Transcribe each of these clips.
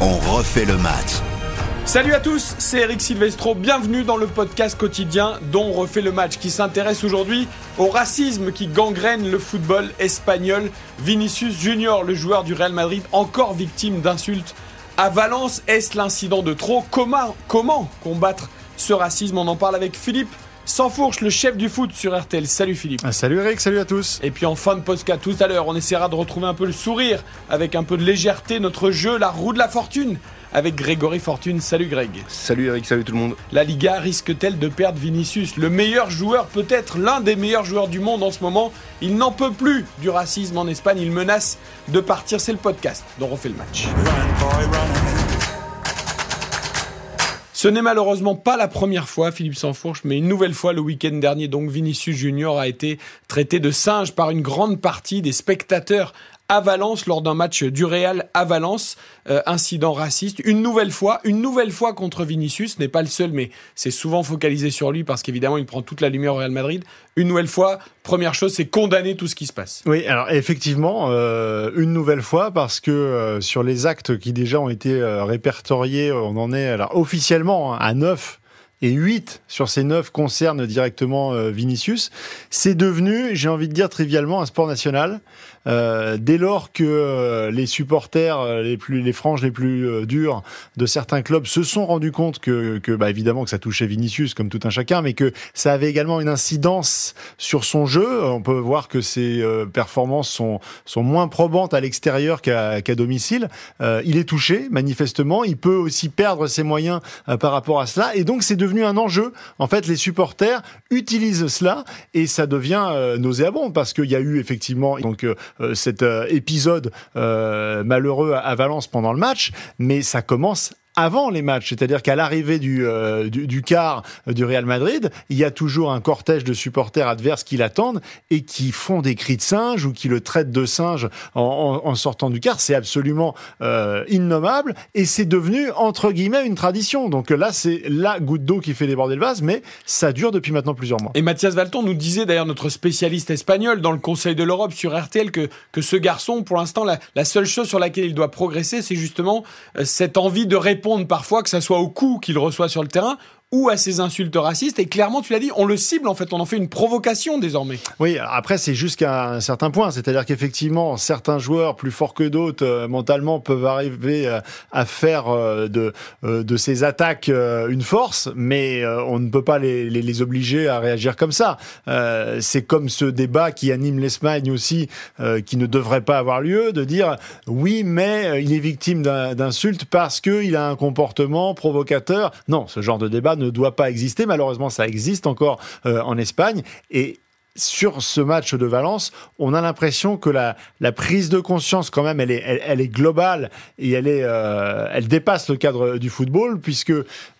On refait le match. Salut à tous, c'est Eric Silvestro, bienvenue dans le podcast quotidien dont on refait le match qui s'intéresse aujourd'hui au racisme qui gangrène le football espagnol. Vinicius Junior, le joueur du Real Madrid, encore victime d'insultes à Valence. Est-ce l'incident de trop? Comment, comment combattre ce racisme? On en parle avec Philippe Sansfourche, le chef du foot sur RTL. Salut Philippe. Ah, salut Eric, salut à tous. Et puis en fin de podcast tout à l'heure, on essaiera de retrouver un peu le sourire avec un peu de légèreté, notre jeu, la roue de la fortune avec Grégory Fortune. Salut Greg. Salut Eric, salut tout le monde. La Liga risque-t-elle de perdre Vinicius Le meilleur joueur, peut-être l'un des meilleurs joueurs du monde en ce moment? Il n'en peut plus du racisme en Espagne. Il menace de partir. C'est le podcast dont on fait le match. Ce n'est malheureusement pas la première fois, Philippe Sansfourche, mais une nouvelle fois le week-end dernier, donc Vinicius Junior a été traité de singe par une grande partie des spectateurs à Valence lors d'un match du Real à Valence. Euh, incident raciste. Une nouvelle fois, une nouvelle fois contre Vinicius, n'est pas le seul, mais c'est souvent focalisé sur lui parce qu'évidemment il prend toute la lumière au Real Madrid. Une nouvelle fois, première chose, c'est condamner tout ce qui se passe. Oui, alors effectivement, euh, une nouvelle fois parce que euh, sur les actes qui déjà ont été répertoriés, on en est officiellement hein, à 9 et 8 sur ces 9 concernent directement Vinicius. C'est devenu, j'ai envie de dire trivialement, un sport national. Euh, dès lors que euh, les supporters, euh, les plus, les franges les plus dures de certains clubs se sont rendus compte que, que bah, évidemment que ça touchait Vinicius comme tout un chacun, mais que ça avait également une incidence sur son jeu. On peut voir que ses performances sont, sont moins probantes à l'extérieur qu'à domicile. il est touché manifestement. Il peut aussi perdre ses moyens par rapport à cela, et donc c'est devenu un enjeu. En fait, les supporters utilisent cela et ça devient nauséabond parce qu'il y a eu effectivement donc euh, cet euh, épisode euh, malheureux à Valence pendant le match, mais ça commence avant les matchs, c'est-à-dire qu'à l'arrivée du, euh, du, du, quart du Real Madrid, il y a toujours un cortège de supporters adverses qui l'attendent et qui font des cris de singe ou qui le traitent de singe en, en, sortant du quart. C'est absolument euh, innommable et c'est devenu entre guillemets une tradition. Donc là, c'est la goutte d'eau qui fait déborder le vase, mais ça dure depuis maintenant plusieurs mois. Et Mathias Valton nous disait d'ailleurs notre spécialiste espagnol dans le Conseil de l'Europe sur RTL que que ce garçon, pour l'instant, la, la seule chose sur laquelle il doit progresser, c'est justement euh, cette envie de répondre parfois, que ça soit au coup qu'il reçoit sur le terrain ou à ces insultes racistes. Et clairement, tu l'as dit, on le cible en fait, on en fait une provocation désormais. Oui, après c'est jusqu'à un certain point, c'est-à-dire qu'effectivement, certains joueurs plus forts que d'autres euh, mentalement peuvent arriver euh, à faire euh, de, de ces attaques une force, mais on ne peut pas les, les, les obliger à réagir comme ça. c'est comme ce débat qui anime l'Espagne aussi, qui ne devrait pas avoir lieu, de dire oui, mais il est victime d'insultes parce qu'il a un comportement provocateur. Non, ce genre de débat ne ne doit pas exister. Malheureusement, ça existe encore euh, en Espagne. Et sur ce match de Valence, on a l'impression que la, la, prise de conscience, quand même, elle est, elle, est globale et elle, est, euh, elle dépasse le cadre du football, puisque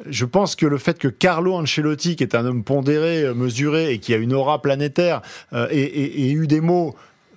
je pense que le fait que Carlo Ancelotti, qui est un homme pondéré, mesuré et qui a une aura planétaire, euh, ait eu des mots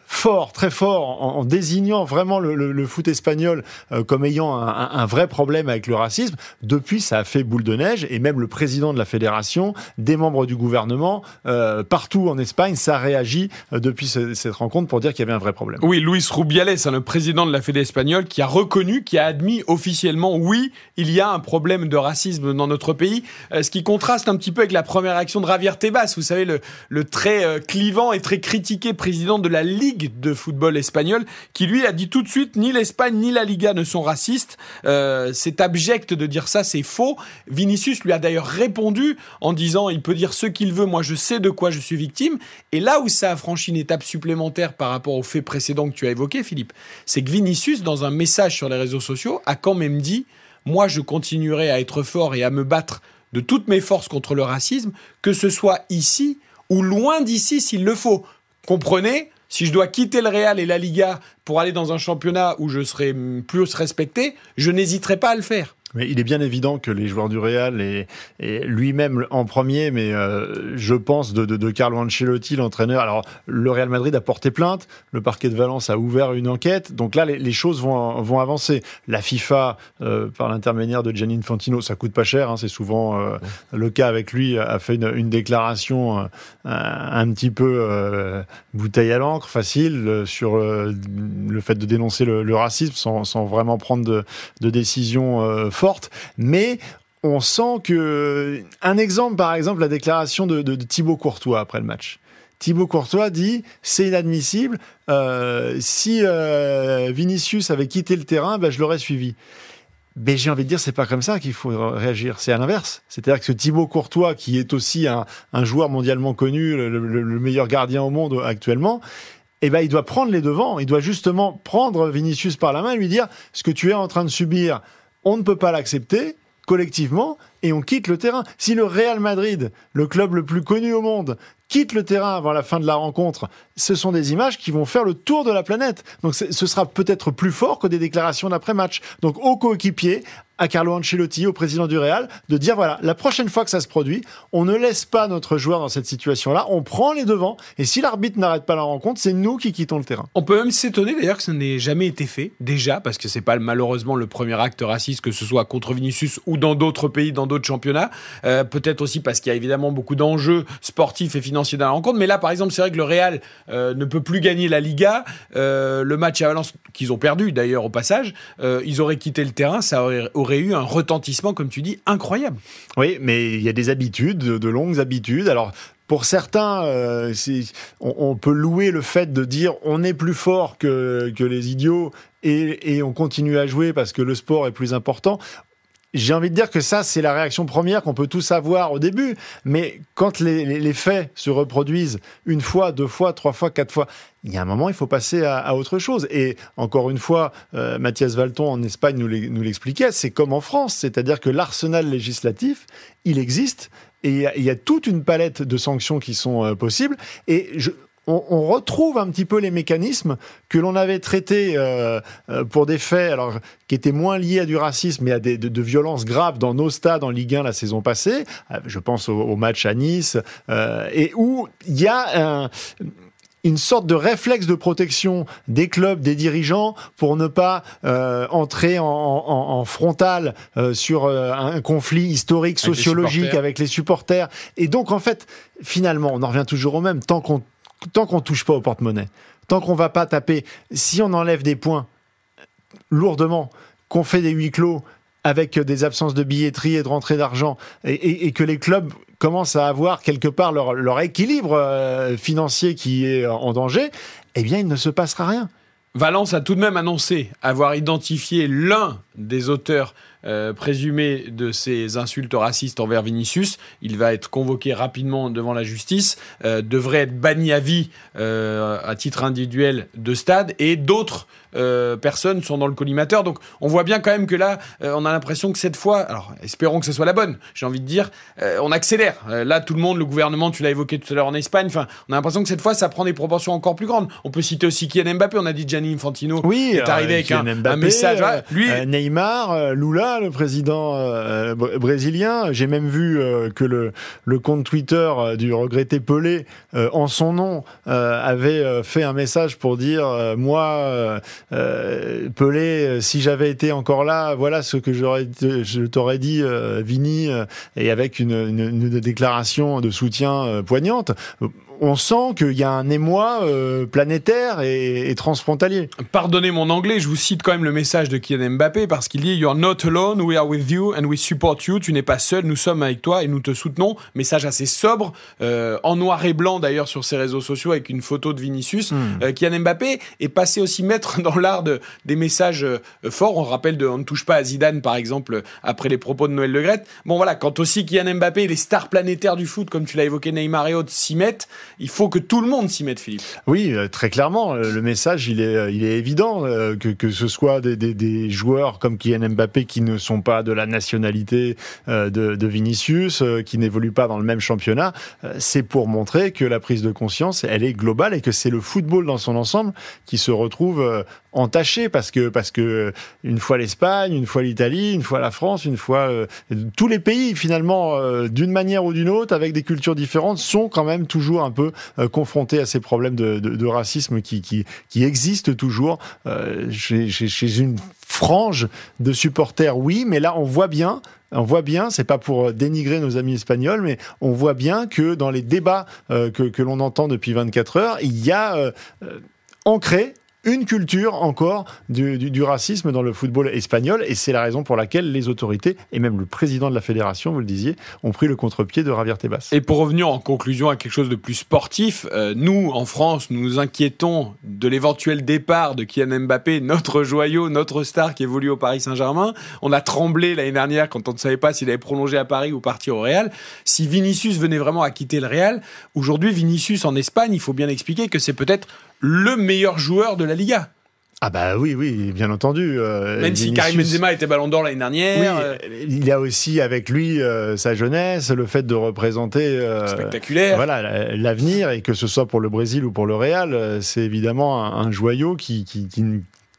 fort, très fort, en, désignant vraiment le, foot espagnol euh, comme ayant un, vrai problème avec le racisme. Depuis, ça a fait boule de neige et même le président de la fédération, des membres du gouvernement, euh, partout en Espagne, ça réagit euh, depuis cette rencontre pour dire qu'il y avait un vrai problème. Oui, Luis Rubiales, hein, le président de la fédération espagnole, qui a reconnu, qui a admis officiellement, oui, il y a un problème de racisme dans notre pays, ce qui contraste un petit peu avec la première action de Javier Tebas, vous savez, le, le très clivant et très critiqué président de la Ligue de football espagnol, qui lui a dit tout de suite ni l'Espagne ni la Liga ne sont racistes. Euh, c'est abject de dire ça, c'est faux. Vinicius lui a d'ailleurs répondu en disant il peut dire ce qu'il veut, moi je sais de quoi je suis victime. Et là où ça a franchi une étape supplémentaire par rapport au fait précédent que tu as évoqué, Philippe, c'est que Vinicius, dans un message sur les réseaux sociaux, a quand même dit moi je continuerai à être fort et à me battre de toutes mes forces contre le racisme, que ce soit ici ou loin d'ici s'il le faut. Comprenez, si je dois quitter le Real et la Liga pour aller dans un championnat où je serai plus respecté, je n'hésiterai pas à le faire. Mais il est bien évident que les joueurs du Real et, lui-même en premier, mais euh, je pense de, de, Carlo Ancelotti, l'entraîneur. Alors le Real Madrid a porté plainte, le parquet de Valence a ouvert une enquête, donc là les, choses vont, vont avancer. La FIFA, euh, par l'intermédiaire de Gianni Infantino, ça coûte pas cher, hein, c'est souvent euh, le cas avec lui, a fait une, déclaration un, petit peu bouteille à l'encre, facile sur le fait de dénoncer le, racisme sans, sans, vraiment prendre de, de décision mais on sent que un exemple, par exemple, la déclaration de, Thibaut Courtois après le match. Thibaut Courtois dit c'est inadmissible. Euh, si euh, Vinicius avait quitté le terrain, ben, je l'aurais suivi. Mais j'ai envie de dire, c'est pas comme ça qu'il faut réagir. C'est à l'inverse. C'est-à-dire que Thibaut Courtois, qui est aussi un, joueur mondialement connu, le, meilleur gardien au monde actuellement, eh ben, il doit prendre les devants. Il doit justement prendre Vinicius par la main et lui dire ce que tu es en train de subir on ne peut pas l'accepter collectivement et on quitte le terrain. Si le Real Madrid, le club le plus connu au monde, quitte le terrain avant la fin de la rencontre, ce sont des images qui vont faire le tour de la planète. Donc ce sera peut-être plus fort que des déclarations d'après-match. Donc aux coéquipiers, à Carlo Ancelotti, au président du Real, de dire voilà, la prochaine fois que ça se produit, on ne laisse pas notre joueur dans cette situation-là, on prend les devants, et si l'arbitre n'arrête pas la rencontre, c'est nous qui quittons le terrain. On peut même s'étonner d'ailleurs que ça n'ait jamais été fait, déjà, parce que c'est pas malheureusement le premier acte raciste, que ce soit contre Vinicius ou dans d'autres pays, dans d'autres championnats. Euh, peut-être aussi parce qu'il y a évidemment beaucoup d'enjeux sportifs et financiers dans la rencontre, mais là, par exemple, c'est vrai que le Real euh, ne peut plus gagner la Liga. Euh, le match à Valence, qu'ils ont perdu d'ailleurs au passage, ils auraient quitté le terrain, ça aurait, eu un retentissement, comme tu dis, incroyable. Oui, mais il y a des habitudes, de longues habitudes. Alors, pour certains, on, peut louer le fait de dire on est plus fort que, les idiots et, et, on continue à jouer parce que le sport est plus important. J'ai envie de dire que ça, c'est la réaction première qu'on peut tous avoir au début. Mais quand les, faits se reproduisent une fois, deux fois, trois fois, quatre fois, il y a un moment, il faut passer à, autre chose. Et encore une fois, euh, Mathias Valton en Espagne nous l'expliquait, c'est comme en France. C'est-à-dire que l'arsenal législatif, il existe. Et il y, a toute une palette de sanctions qui sont euh, possibles. Et je, on, retrouve un petit peu les mécanismes que l'on avait traités euh, euh, pour des faits alors, qui étaient moins liés à du racisme mais à des, de, violences graves dans nos stades en Ligue 1 la saison passée. Euh, je pense au, match à Nice, et où il y a une sorte de réflexe de protection des clubs, des dirigeants, pour ne pas entrer en, frontal sur un conflit historique, sociologique avec les supporters. Et donc, en fait, finalement, on en revient toujours au même. Tant qu'on tant qu'on touche pas au porte-monnaie, tant qu'on va pas taper, si on enlève des points lourdement, qu'on fait des huis clos avec des absences de billetterie et de rentrée d'argent, et, que les clubs commencent à avoir quelque part leur, équilibre euh, financier qui est en danger, eh bien, il ne se passera rien. Valence a tout de même annoncé avoir identifié l'un des auteurs euh, présumés de ces insultes racistes envers Vinicius. Il va être convoqué rapidement devant la justice, euh, devrait être banni à vie euh, à titre individuel de stade et d'autres personnes sont dans le collimateur. Donc on voit bien quand même que là, on a l'impression que cette fois, alors espérons que ce soit la bonne, j'ai envie de dire, on accélère. là, tout le monde, le gouvernement, tu l'as évoqué tout à l'heure en Espagne, enfin, on a l'impression que cette fois, ça prend des proportions encore plus grandes. On peut citer aussi Kylian Mbappé, on a dit Gianni Infantino oui, est arrivé avec un, message. lui, Neymar, Le président euh, brésilien. J'ai même vu euh, que le, compte Twitter euh, du regretté Pelé, en son nom, avait fait un message pour dire moi, Pelé, si j'avais été encore là, voilà ce que j'aurais, je t'aurais dit, Vini, et avec une, déclaration de soutien poignante on sent qu'il y a un émoi euh, planétaire et, transfrontalier. Pardonnez mon anglais, je vous cite quand même le message de Kylian Mbappé parce qu'il dit You're not alone, we are with you and we support you. Tu n'es pas seul, nous sommes avec toi et nous te soutenons. Message assez sobre, euh, en noir et blanc d'ailleurs sur ses réseaux sociaux avec une photo de Vinicius. Hmm. Euh, Kylian Mbappé est passé aussi maître dans l'art de, des messages forts. On rappelle de On ne touche pas à Zidane par exemple après les propos de Noël Le Bon voilà, quand aussi Kylian Mbappé et les stars planétaires du foot, comme tu l'as évoqué Neymar et autres, s'y mettent, Il faut que tout le monde s'y mette, Philippe. Oui, euh, très clairement. euh, Le message, il est, euh, il est évident. Que, que ce soit des, des, joueurs comme Kylian Mbappé qui ne sont pas de la nationalité de, Vinicius, qui n'évoluent pas dans le même championnat, c'est pour montrer que la prise de conscience, elle est globale et que c'est le football dans son ensemble qui se retrouve entaché parce que parce que une fois l'Espagne, une fois l'Italie, une fois la France, une fois tous les pays finalement d'une manière ou d'une autre avec des cultures différentes sont quand même toujours un peu euh, confrontés à ces problèmes de, racisme qui, existent toujours euh, chez, une frange de supporters oui mais là on voit bien on voit bien, c'est pas pour dénigrer nos amis espagnols, mais on voit bien que dans les débats euh, que, l'on entend depuis 24 heures, il y a euh, euh, ancré une culture encore du, racisme dans le football espagnol et c'est la raison pour laquelle les autorités et même le président de la fédération, vous le disiez, ont pris le contre-pied de Javier Tebas. Et pour revenir en conclusion à quelque chose de plus sportif, euh, nous en France, nous nous inquiétons de l'éventuel départ de Kylian Mbappé, notre joyau, notre star qui évolue au Paris Saint-Germain. On a tremblé l'année dernière quand on ne savait pas s'il allait prolonger à Paris ou partir au Real. Si Vinicius venait vraiment à quitter le Real, aujourd'hui Vinicius en Espagne, il faut bien expliquer que c'est peut-être le meilleur joueur de la Liga. Ah bah oui, oui, bien entendu. Euh, Même si Karim Benzema était Ballon d'Or l'année dernière. Oui, euh, il y a aussi avec lui euh, sa jeunesse, le fait de représenter spectaculaire. Voilà l'avenir et que ce soit pour le Brésil ou pour le Real, c'est évidemment un, un, joyau qui, qui, qui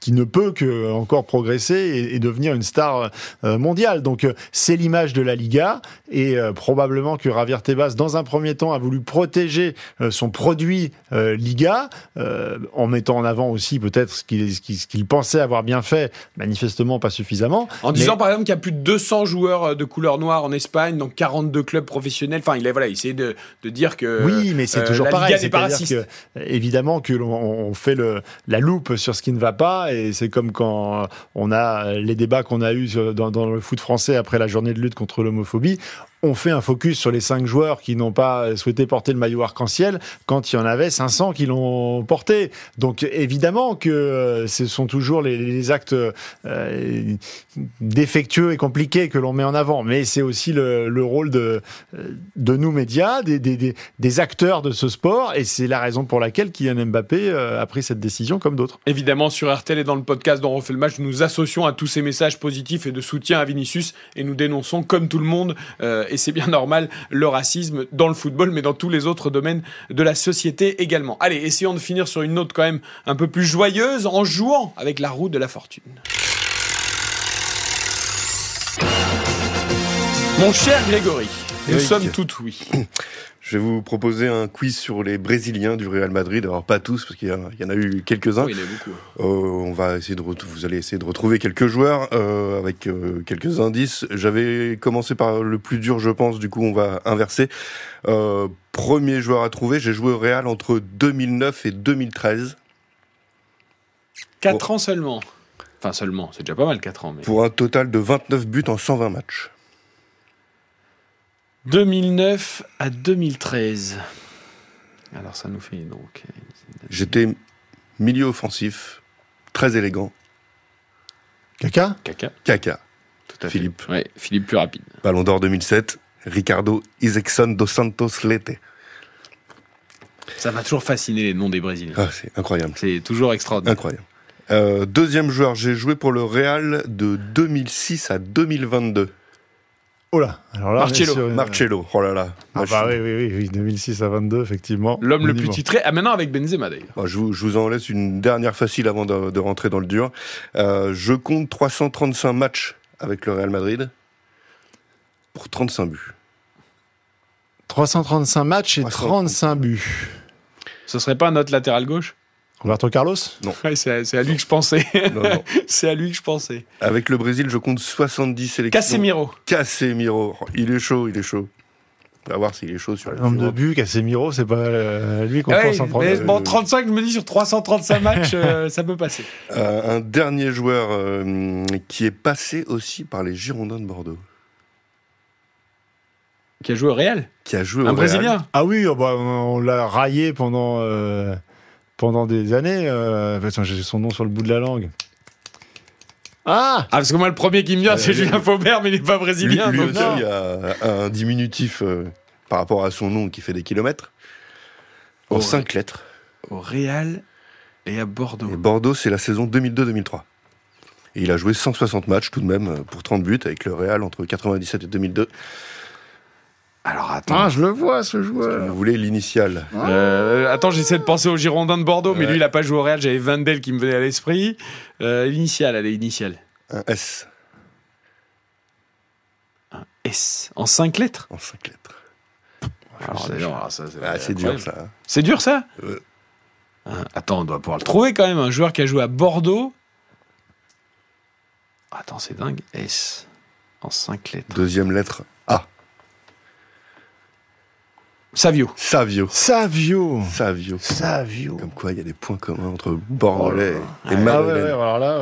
qui ne peut que encore progresser et, et devenir une star euh, mondiale. Donc euh, c'est l'image de la Liga et euh, probablement que Javier Tebas dans un premier temps a voulu protéger son produit Liga en mettant en avant aussi peut-être ce qu'il qu qu pensait avoir bien fait, manifestement pas suffisamment. En disant mais... par exemple qu'il y a plus de 200 joueurs de couleur noire en Espagne, donc 42 clubs professionnels. Enfin, il a voilà, il essayé de, de dire que oui, mais c'est toujours pareil. C'est évidemment que l'on fait le, la loupe sur ce qui ne va pas et c'est comme quand on a les débats qu'on a eus dans, le foot français après la journée de lutte contre l'homophobie on fait un focus sur les cinq joueurs qui n'ont pas souhaité porter le maillot arc-en-ciel quand il y en avait 500 qui l'ont porté. Donc évidemment que euh, ce sont toujours les, actes euh, défectueux et compliqués que l'on met en avant, mais c'est aussi le, le, rôle de, de nous médias, des, des, des, acteurs de ce sport, et c'est la raison pour laquelle Kylian Mbappé euh, a pris cette décision comme d'autres. Évidemment, sur RTL et dans le podcast dont on refait le match, nous nous associons à tous ces messages positifs et de soutien à Vinicius, et nous dénonçons comme tout le monde euh, et c'est bien normal, le racisme dans le football, mais dans tous les autres domaines de la société également. Allez, essayons de finir sur une note quand même un peu plus joyeuse en jouant avec la roue de la fortune. Mon cher Grégory, nous sommes tout oui. Je vais vous proposer un quiz sur les Brésiliens du Real Madrid. Alors pas tous, parce qu'il y, y, en a eu quelques-uns. Oui, il y en a beaucoup. Euh, on va essayer de vous allez essayer de retrouver quelques joueurs euh, avec euh, quelques indices. J'avais commencé par le plus dur, je pense. Du coup, on va inverser. Euh, premier joueur à trouver. J'ai joué au Real entre 2009 et 2013. 4 oh. ans seulement. Enfin seulement, c'est déjà pas mal 4 ans. Mais... Pour un total de 29 buts en 120 matchs. 2009 à 2013. Alors ça nous fait donc. J'étais milieu offensif, très élégant. Caca Caca. Caca. Tout à Philippe. Fait. Ouais, Philippe plus rapide. Ballon d'or 2007, Ricardo Isaacson dos Santos Lete. Ça m'a toujours fasciné les noms des Brésiliens. Ah, c'est incroyable. C'est toujours extraordinaire. Incroyable. Euh, deuxième joueur, j'ai joué pour le Real de 2006 à 2022. Oh là, alors là, Marcello. Sur... Marcello, oh là là. Ah bah oui, oui, oui, 2006 à 22, effectivement. L'homme le plus titré, ah maintenant avec Benzema d'ailleurs. Je, vous, je, vous, en laisse une dernière facile avant de, de rentrer dans le dur. Euh, je compte 335 matchs avec le Real Madrid pour 35 buts. 335 matchs et 35 buts. Ce serait pas notre latéral gauche? Roberto Carlos Non. Ouais, c'est à lui que je pensais. c'est à lui que je pensais. Avec le Brésil, je compte 70 sélections. Casemiro. Casemiro. Il est chaud, il est chaud. On va voir s'il est chaud sur le nombre de buts, Casemiro, c'est pas euh, lui qu'on ah pense en premier. Mais bon, 35, je me dis sur 335 matchs, euh, ça peut passer. Euh, un dernier joueur euh, qui est passé aussi par les Girondins de Bordeaux. Qui a joué au Real Qui a joué un au Brésilien Real. Ah oui, oh bah, on l'a raillé pendant euh, pendant des années. Euh, j'ai son nom sur le bout de la langue. Ah, ah parce que moi, le premier qui me vient, c'est Julien Faubert, mais il n'est pas brésilien. Lui, lui donc aussi a un diminutif euh, par rapport à son nom qui fait des kilomètres. En Au- 5 lettres. Au Real et à Bordeaux. Et Bordeaux, c'est la saison 2002-2003. Et il a joué 160 matchs tout de même euh, pour 30 buts avec le Real entre 97 et 2002. Alors attends. Ah, je le vois, ce joueur. Vous voulez l'initiale Euh, attends, j'essaie de penser au Girondin de Bordeaux, mais lui, il a pas joué au Real. J'avais Vandel qui me venait à l'esprit. Euh, l'initiale, allez, initiale. Un S S. En 5 lettres en 5 lettres. Alors, alors, ça, c'est Ah, dur ça. hein. C'est dur, ça Attends, on doit pouvoir le trouver quand même. Un joueur qui a joué à Bordeaux. Attends, c'est dingue. S. En 5 lettres. Deuxième lettre. Savio. Savio. Savio. Savio. Savio. Comme quoi, il y a des points communs entre Bordelais et Ah Ah ouais, Madeleine. ouais, alors là.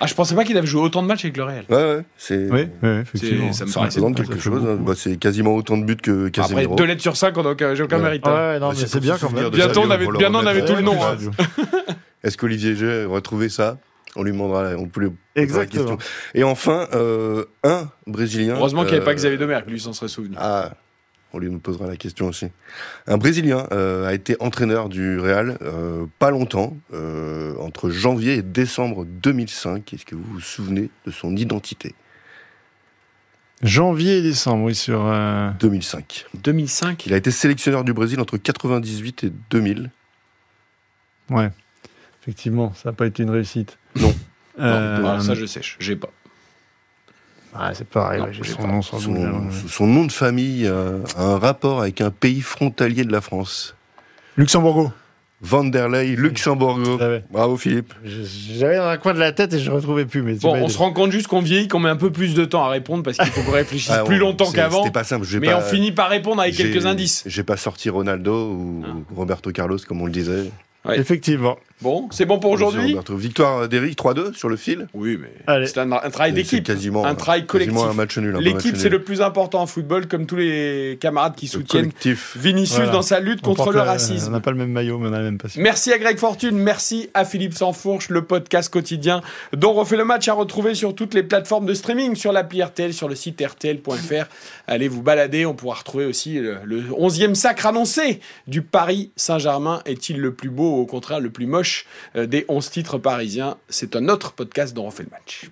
Ah, je pensais pas qu'il avait joué autant de matchs avec le Real. Ouais, ouais, c'est. Oui, oui, effectivement. ça me Ça représente quelque chose. hein. Bah, c'est quasiment autant de buts que Après, Casemiro. deux lettres sur 5, on n'a aucun, j'ai aucun Ouais. mérite. Ouais, hein. ouais, non, Ouais, mais c'est bien quand même. Bientôt, on avait- bientôt, on avait tout le nom, hein. Est-ce qu'Olivier G aurait trouvé ça? On lui demandera, on peut lui poser la Exactement. question. Et enfin, euh, un Brésilien. Heureusement qu'il n'y avait pas euh, Xavier Domergue, lui s'en serait souvenu. Ah, on lui nous posera la question aussi. Un Brésilien euh, a été entraîneur du Real euh, pas longtemps, euh, entre janvier et décembre 2005. Est-ce que vous vous souvenez de son identité? Janvier et décembre, oui, sur. euh, 2005. 2005 Il a été sélectionneur du Brésil entre 98 et 2000. Ouais. Effectivement, ça n'a pas été une réussite. Non. Non, ça, je sèche. J'ai pas. Ah, c'est pareil, Non, ouais, j'ai j'ai son pas. nom sans doute. Son, son nom de famille euh, a un rapport avec un pays frontalier de la France. Luxembourgo. Vanderlei Luxembourgo. Ah ouais. Bravo Philippe. J'avais dans un coin de la tête et je ne retrouvais plus. Mais Bon, on se rend compte juste qu'on vieillit, qu'on met un peu plus de temps à répondre parce qu'il faut qu'on réfléchisse Ah, plus on- longtemps qu'avant. C'était pas simple. Mais pas- on finit par répondre avec quelques indices. J'ai pas sorti Ronaldo ou Ah. Roberto Carlos comme on le disait. Ouais. Effectivement. Bon, c'est bon pour aujourd'hui? Victoire d'Eric 3-2 sur le fil. Oui, mais c'est un, un travail d'équipe. quasiment Un travail collectif. Quasiment un match nul. L'équipe, c'est le plus important en football, comme tous les camarades qui Le soutiennent collectif. Vinicius Voilà. dans sa lutte On contre le la- On racisme. n'a pas le même maillot, mais on a la même passion. Merci à Greg Fortune, merci à Philippe Sansfourche, le podcast quotidien dont refait le match à retrouver sur toutes les plateformes de streaming, sur l'appli RTL, sur le site rtl.fr. Allez vous balader, on pourra retrouver aussi le, le 11e sacre annoncé du Paris Saint-Germain. Est-il le plus beau ou au contraire le plus moche euh, des 11 titres parisiens C'est un autre podcast dont refait le match.